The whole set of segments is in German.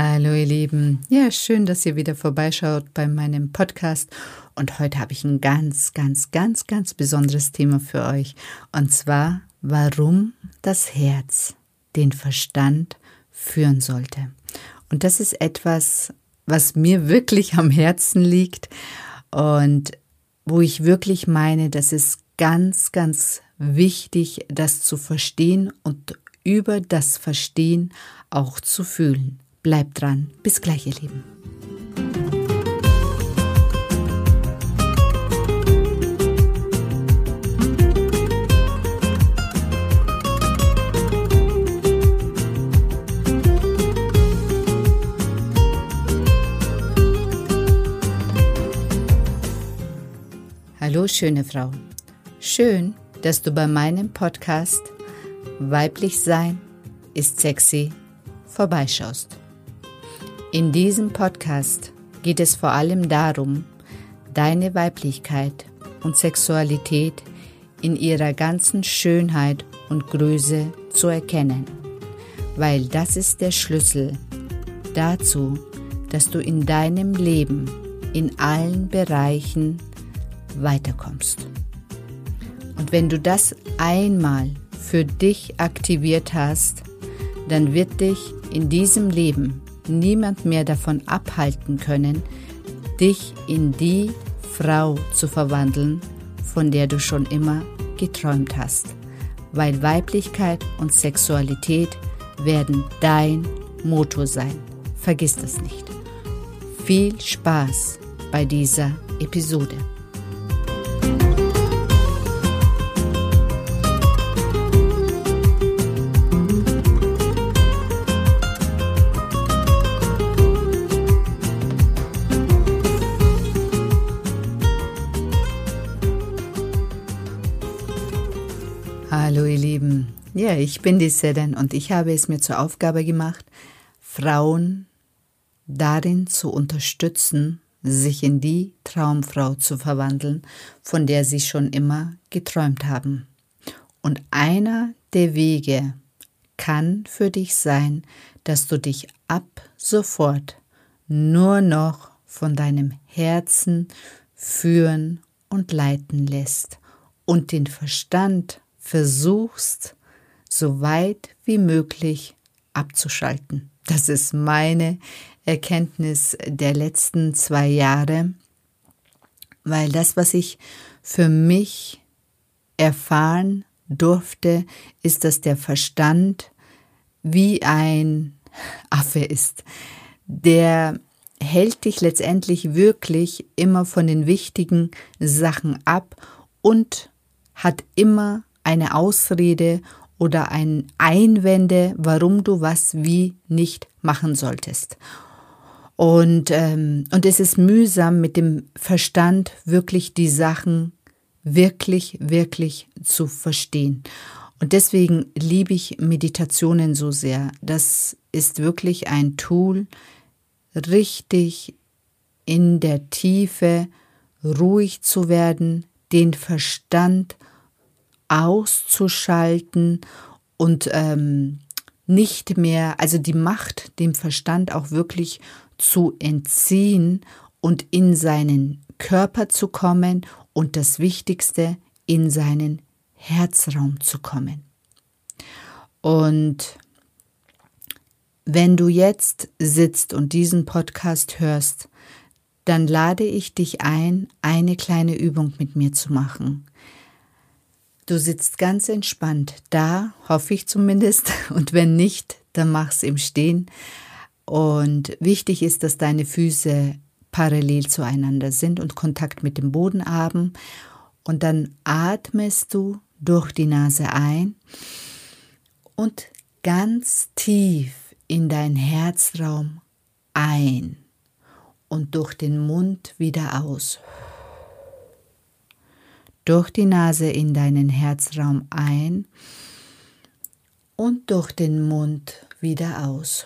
Hallo ihr Lieben, ja schön, dass ihr wieder vorbeischaut bei meinem Podcast und heute habe ich ein ganz, ganz, ganz, ganz besonderes Thema für euch und zwar, warum das Herz den Verstand führen sollte. Und das ist etwas, was mir wirklich am Herzen liegt und wo ich wirklich meine, das ist ganz, ganz wichtig, das zu verstehen und über das Verstehen auch zu fühlen. Bleibt dran. Bis gleich, ihr Lieben. Hallo, schöne Frau. Schön, dass du bei meinem Podcast Weiblich Sein ist sexy vorbeischaust. In diesem Podcast geht es vor allem darum, deine Weiblichkeit und Sexualität in ihrer ganzen Schönheit und Größe zu erkennen, weil das ist der Schlüssel dazu, dass du in deinem Leben in allen Bereichen weiterkommst. Und wenn du das einmal für dich aktiviert hast, dann wird dich in diesem Leben niemand mehr davon abhalten können, dich in die Frau zu verwandeln, von der du schon immer geträumt hast, weil Weiblichkeit und Sexualität werden dein Motto sein. Vergiss das nicht. Viel Spaß bei dieser Episode. Ja, ich bin die Seden und ich habe es mir zur Aufgabe gemacht, Frauen darin zu unterstützen, sich in die Traumfrau zu verwandeln, von der sie schon immer geträumt haben. Und einer der Wege kann für dich sein, dass du dich ab sofort nur noch von deinem Herzen führen und leiten lässt und den Verstand versuchst, so weit wie möglich abzuschalten. Das ist meine Erkenntnis der letzten zwei Jahre, weil das, was ich für mich erfahren durfte, ist, dass der Verstand wie ein Affe ist. Der hält dich letztendlich wirklich immer von den wichtigen Sachen ab und hat immer eine Ausrede oder ein Einwände, warum du was wie nicht machen solltest. Und, ähm, und es ist mühsam mit dem Verstand wirklich die Sachen wirklich, wirklich zu verstehen. Und deswegen liebe ich Meditationen so sehr. Das ist wirklich ein Tool, richtig in der Tiefe ruhig zu werden, den Verstand auszuschalten und ähm, nicht mehr, also die Macht dem Verstand auch wirklich zu entziehen und in seinen Körper zu kommen und das Wichtigste, in seinen Herzraum zu kommen. Und wenn du jetzt sitzt und diesen Podcast hörst, dann lade ich dich ein, eine kleine Übung mit mir zu machen. Du sitzt ganz entspannt da, hoffe ich zumindest, und wenn nicht, dann mach's im Stehen. Und wichtig ist, dass deine Füße parallel zueinander sind und Kontakt mit dem Boden haben. Und dann atmest du durch die Nase ein und ganz tief in dein Herzraum ein und durch den Mund wieder aus durch die Nase in deinen Herzraum ein und durch den Mund wieder aus.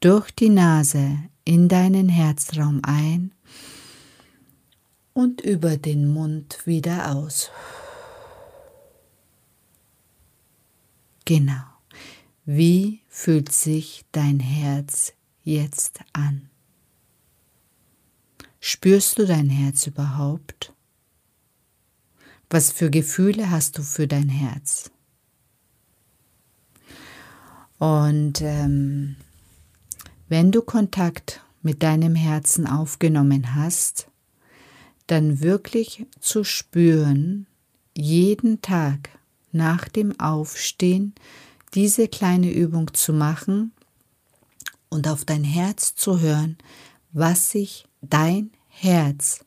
Durch die Nase in deinen Herzraum ein und über den Mund wieder aus. Genau. wie fühlt sich dein Herz jetzt an? Spürst du dein Herz überhaupt? Was für Gefühle hast du für dein Herz? Und ähm, wenn du Kontakt mit deinem Herzen aufgenommen hast, dann wirklich zu spüren, jeden Tag nach dem Aufstehen diese kleine Übung zu machen und auf dein Herz zu hören, was sich dein Herz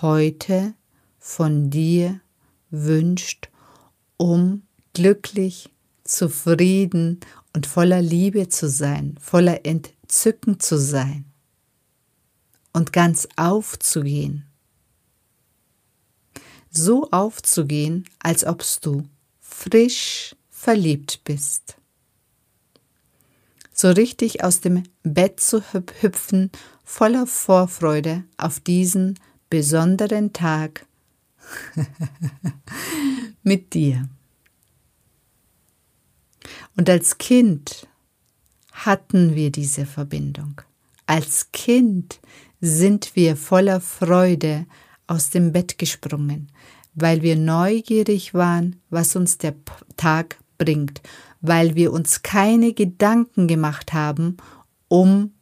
heute von dir wünscht, um glücklich, zufrieden und voller Liebe zu sein, voller Entzücken zu sein und ganz aufzugehen. So aufzugehen, als ob du frisch verliebt bist. So richtig aus dem Bett zu hüpfen, voller Vorfreude auf diesen besonderen Tag mit dir. Und als Kind hatten wir diese Verbindung. Als Kind sind wir voller Freude aus dem Bett gesprungen, weil wir neugierig waren, was uns der Tag bringt, weil wir uns keine Gedanken gemacht haben um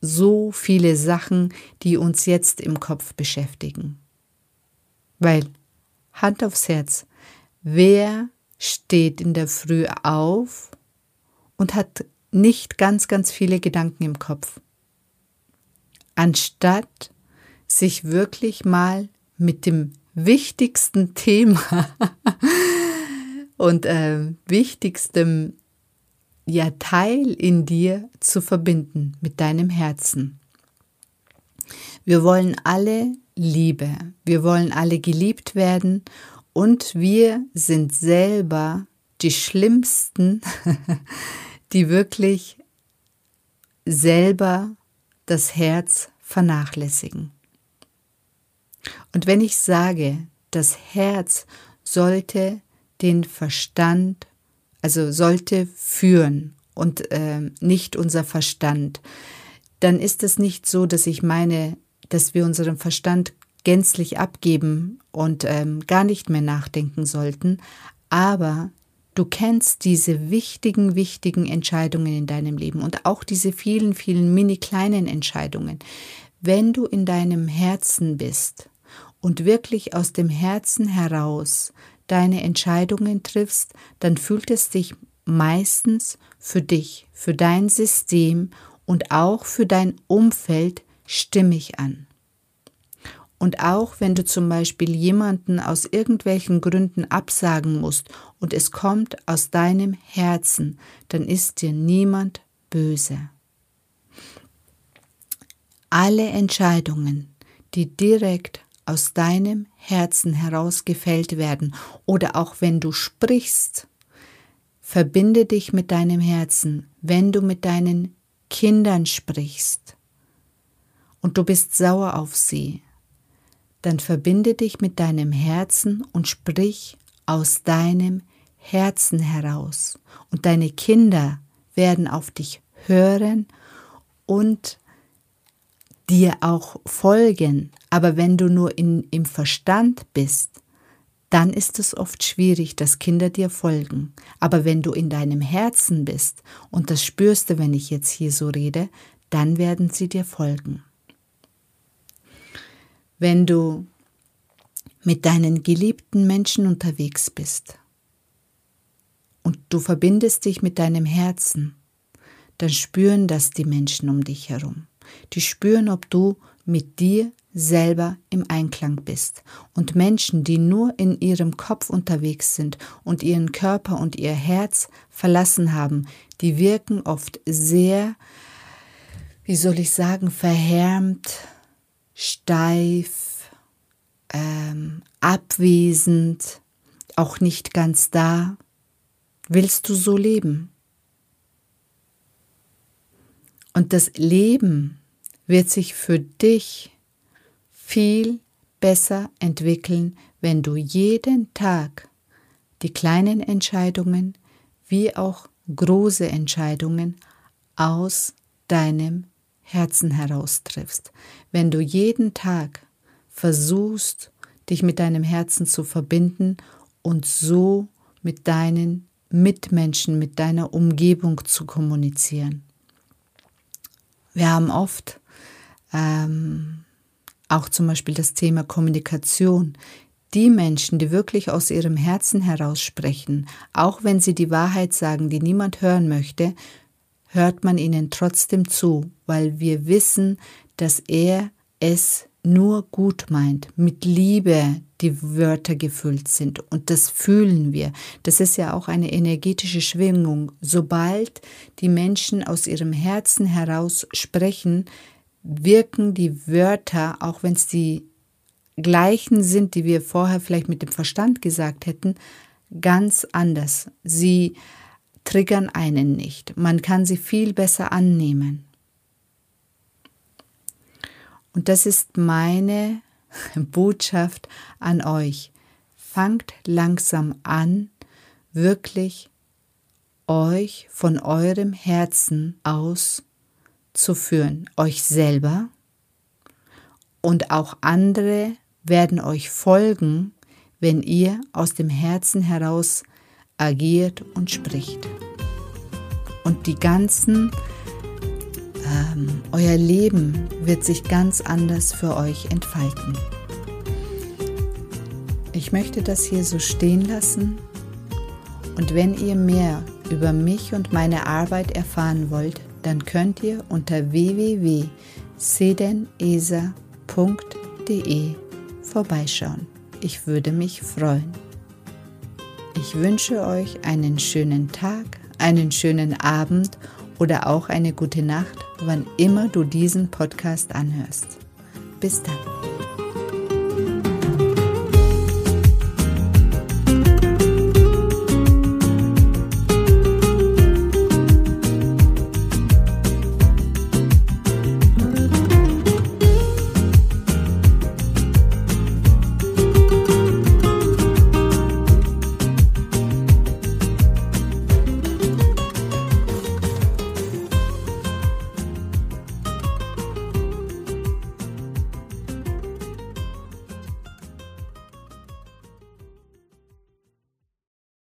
so viele Sachen, die uns jetzt im Kopf beschäftigen. Weil, Hand aufs Herz, wer steht in der Früh auf und hat nicht ganz, ganz viele Gedanken im Kopf? Anstatt sich wirklich mal mit dem wichtigsten Thema und äh, wichtigstem ja Teil in dir zu verbinden mit deinem Herzen. Wir wollen alle Liebe, wir wollen alle geliebt werden und wir sind selber die Schlimmsten, die wirklich selber das Herz vernachlässigen. Und wenn ich sage, das Herz sollte den Verstand also sollte führen und äh, nicht unser Verstand, dann ist es nicht so, dass ich meine, dass wir unseren Verstand gänzlich abgeben und ähm, gar nicht mehr nachdenken sollten, aber du kennst diese wichtigen, wichtigen Entscheidungen in deinem Leben und auch diese vielen, vielen mini kleinen Entscheidungen. Wenn du in deinem Herzen bist und wirklich aus dem Herzen heraus deine Entscheidungen triffst, dann fühlt es sich meistens für dich, für dein System und auch für dein Umfeld stimmig an. Und auch wenn du zum Beispiel jemanden aus irgendwelchen Gründen absagen musst und es kommt aus deinem Herzen, dann ist dir niemand böse. Alle Entscheidungen, die direkt aus deinem Herzen heraus gefällt werden oder auch wenn du sprichst. Verbinde dich mit deinem Herzen, wenn du mit deinen Kindern sprichst und du bist sauer auf sie, dann verbinde dich mit deinem Herzen und sprich aus deinem Herzen heraus. Und deine Kinder werden auf dich hören und dir auch folgen, aber wenn du nur in, im Verstand bist, dann ist es oft schwierig, dass Kinder dir folgen. Aber wenn du in deinem Herzen bist, und das spürst du, wenn ich jetzt hier so rede, dann werden sie dir folgen. Wenn du mit deinen geliebten Menschen unterwegs bist und du verbindest dich mit deinem Herzen, dann spüren das die Menschen um dich herum. Die spüren, ob du mit dir selber im Einklang bist. Und Menschen, die nur in ihrem Kopf unterwegs sind und ihren Körper und ihr Herz verlassen haben, die wirken oft sehr, wie soll ich sagen, verhärmt, steif, ähm, abwesend, auch nicht ganz da. Willst du so leben? Und das Leben wird sich für dich viel besser entwickeln, wenn du jeden Tag die kleinen Entscheidungen wie auch große Entscheidungen aus deinem Herzen heraus triffst. Wenn du jeden Tag versuchst, dich mit deinem Herzen zu verbinden und so mit deinen Mitmenschen, mit deiner Umgebung zu kommunizieren. Wir haben oft ähm, auch zum Beispiel das Thema Kommunikation. Die Menschen, die wirklich aus ihrem Herzen heraus sprechen, auch wenn sie die Wahrheit sagen, die niemand hören möchte, hört man ihnen trotzdem zu, weil wir wissen, dass er es nur gut meint, mit Liebe die Wörter gefüllt sind. Und das fühlen wir. Das ist ja auch eine energetische Schwingung. Sobald die Menschen aus ihrem Herzen heraus sprechen, wirken die Wörter, auch wenn es die gleichen sind, die wir vorher vielleicht mit dem Verstand gesagt hätten, ganz anders. Sie triggern einen nicht. Man kann sie viel besser annehmen. Und das ist meine Botschaft an euch. Fangt langsam an, wirklich euch von eurem Herzen aus zu führen, euch selber und auch andere werden euch folgen, wenn ihr aus dem Herzen heraus agiert und spricht. Und die ganzen ähm, euer Leben wird sich ganz anders für euch entfalten. Ich möchte das hier so stehen lassen und wenn ihr mehr über mich und meine Arbeit erfahren wollt, dann könnt ihr unter www.sedenesa.de vorbeischauen. Ich würde mich freuen. Ich wünsche euch einen schönen Tag, einen schönen Abend oder auch eine gute Nacht wann immer du diesen Podcast anhörst. Bis dann.